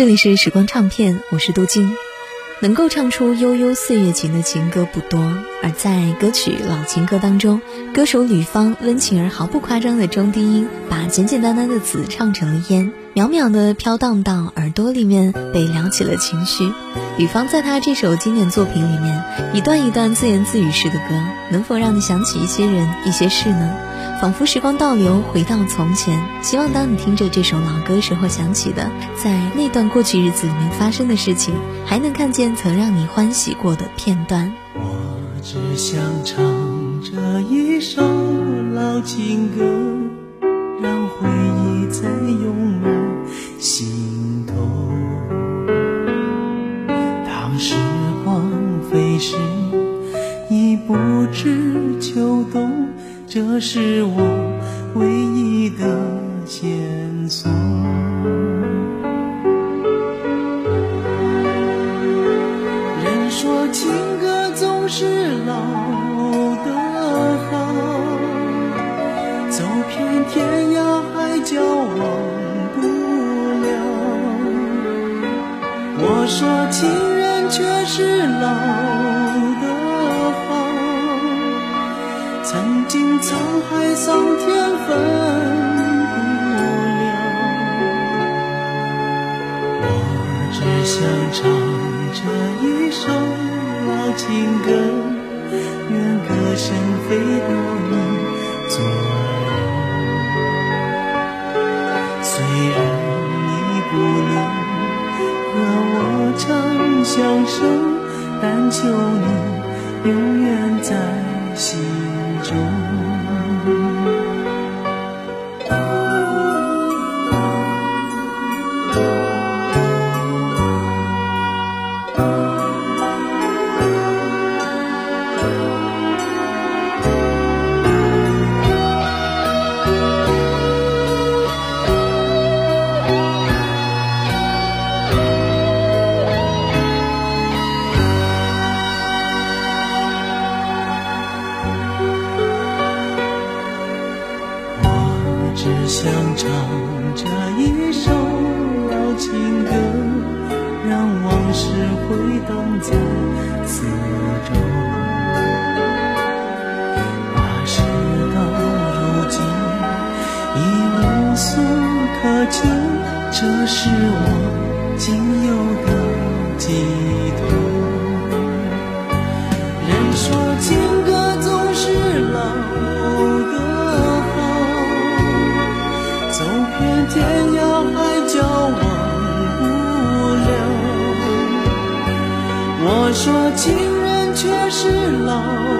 这里是时光唱片，我是杜静。能够唱出悠悠岁月情的情歌不多，而在歌曲老情歌当中，歌手吕方温情而毫不夸张的中低音，把简简单单的词唱成了烟，渺渺的飘荡到耳朵里面，被撩起了情绪。吕方在他这首经典作品里面，一段一段自言自语式的歌，能否让你想起一些人、一些事呢？仿佛时光倒流，回到从前。希望当你听着这首老歌时候，想起的在那段过去日子里面发生的事情，还能看见曾让你欢喜过的片段。我只想唱这一首老情歌，让回忆再涌满心头。当时光飞逝，已不知秋冬。这是我唯一曾经沧海桑田分不了，我只想唱这一首老情歌，愿歌声飞到你左右。虽然你不能和我长相守，但求你永远在唱着一首老情歌，让往事回荡在四周。那事到如今已无所可求，这是我说情人却是老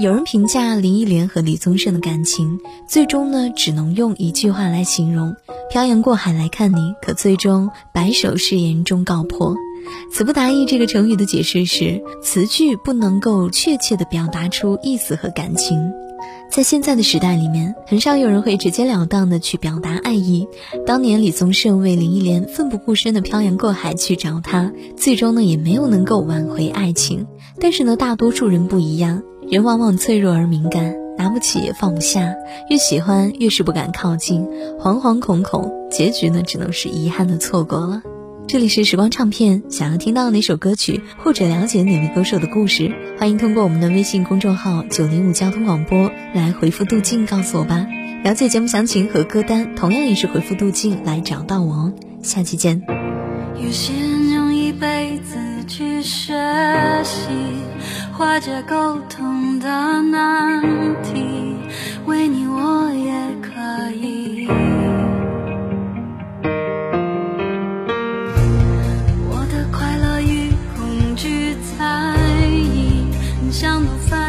有人评价林忆莲和李宗盛的感情，最终呢只能用一句话来形容：漂洋过海来看你，可最终白首誓言终告破。词不达意这个成语的解释是，词句不能够确切地表达出意思和感情。在现在的时代里面，很少有人会直截了当的去表达爱意。当年李宗盛为林忆莲奋不顾身的漂洋过海去找她，最终呢也没有能够挽回爱情。但是呢，大多数人不一样，人往往脆弱而敏感，拿不起也放不下，越喜欢越是不敢靠近，惶惶恐恐，结局呢只能是遗憾的错过了。这里是时光唱片，想要听到哪首歌曲或者了解哪位歌手的故事，欢迎通过我们的微信公众号“九零五交通广播”来回复“杜静”告诉我吧。了解节目详情和歌单，同样也是回复“杜静”来找到我哦。下期见。有些人用一辈子去学习，化解沟通的难题，为你我也可以。我的快乐与恐惧猜疑，你像朵繁。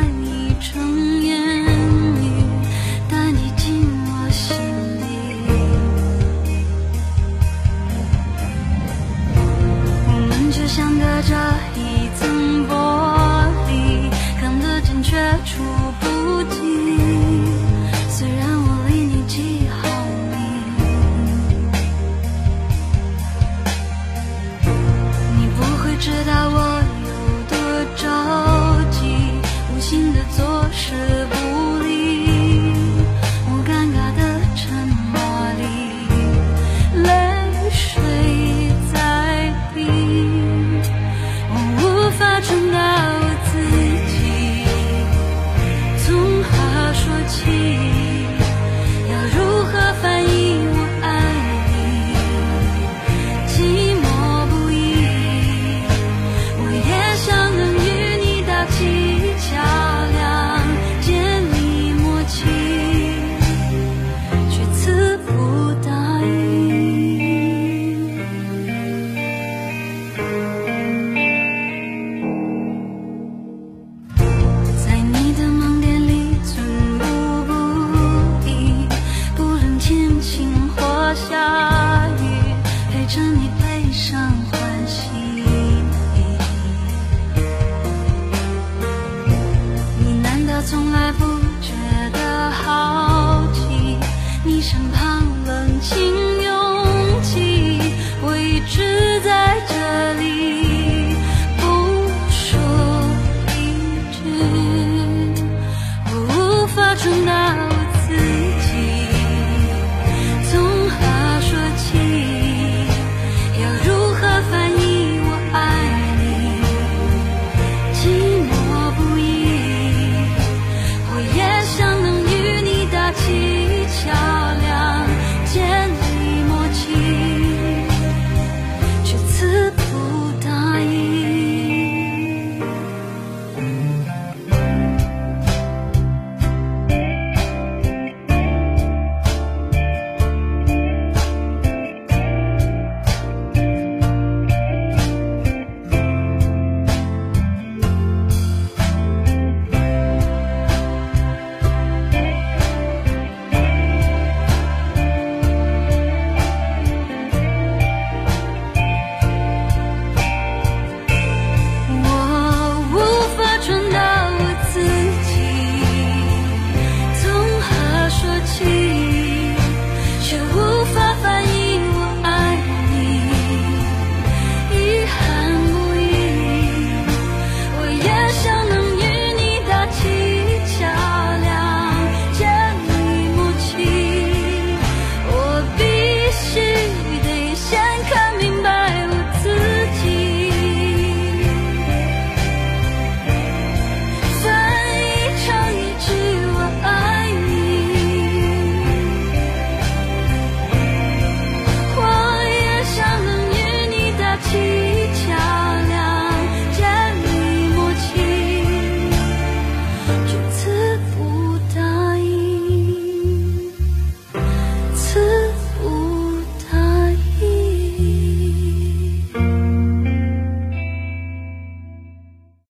想他。